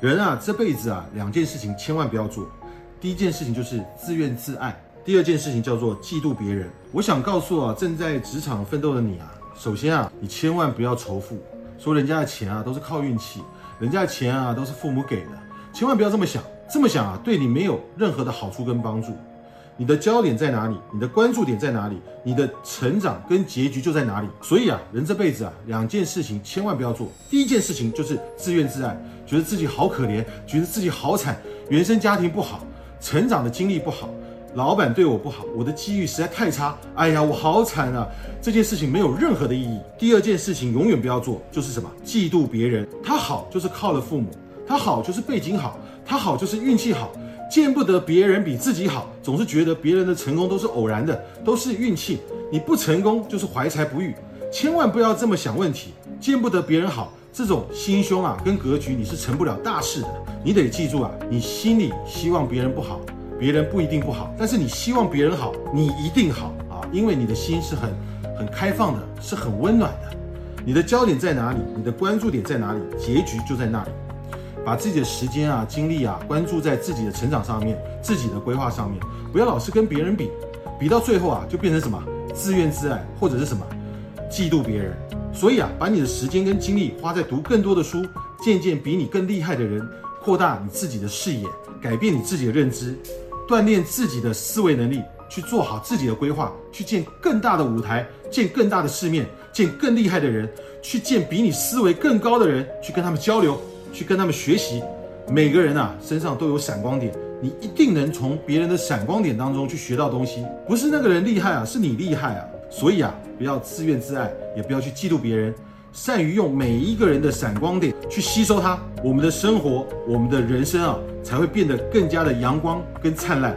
人啊，这辈子啊，两件事情千万不要做。第一件事情就是自怨自艾，第二件事情叫做嫉妒别人。我想告诉啊，正在职场奋斗的你啊，首先啊，你千万不要仇富，说人家的钱啊都是靠运气，人家的钱啊都是父母给的，千万不要这么想。这么想啊，对你没有任何的好处跟帮助。你的焦点在哪里？你的关注点在哪里？你的成长跟结局就在哪里。所以啊，人这辈子啊，两件事情千万不要做。第一件事情就是自怨自艾，觉得自己好可怜，觉得自己好惨，原生家庭不好，成长的经历不好，老板对我不好，我的机遇实在太差。哎呀，我好惨啊！这件事情没有任何的意义。第二件事情永远不要做，就是什么？嫉妒别人，他好就是靠了父母，他好就是背景好，他好就是运气好。见不得别人比自己好，总是觉得别人的成功都是偶然的，都是运气。你不成功就是怀才不遇，千万不要这么想问题。见不得别人好，这种心胸啊跟格局，你是成不了大事的。你得记住啊，你心里希望别人不好，别人不一定不好，但是你希望别人好，你一定好啊，因为你的心是很很开放的，是很温暖的。你的焦点在哪里？你的关注点在哪里？结局就在那里。把自己的时间啊、精力啊，关注在自己的成长上面、自己的规划上面，不要老是跟别人比，比到最后啊，就变成什么自怨自艾，或者是什么嫉妒别人。所以啊，把你的时间跟精力花在读更多的书，见见比你更厉害的人，扩大你自己的视野，改变你自己的认知，锻炼自己的思维能力，去做好自己的规划，去见更大的舞台，见更大的世面，见更厉害的人，去见比你思维更高的人，去跟他们交流。去跟他们学习，每个人啊身上都有闪光点，你一定能从别人的闪光点当中去学到东西。不是那个人厉害啊，是你厉害啊。所以啊，不要自怨自艾，也不要去嫉妒别人，善于用每一个人的闪光点去吸收它，我们的生活，我们的人生啊，才会变得更加的阳光跟灿烂。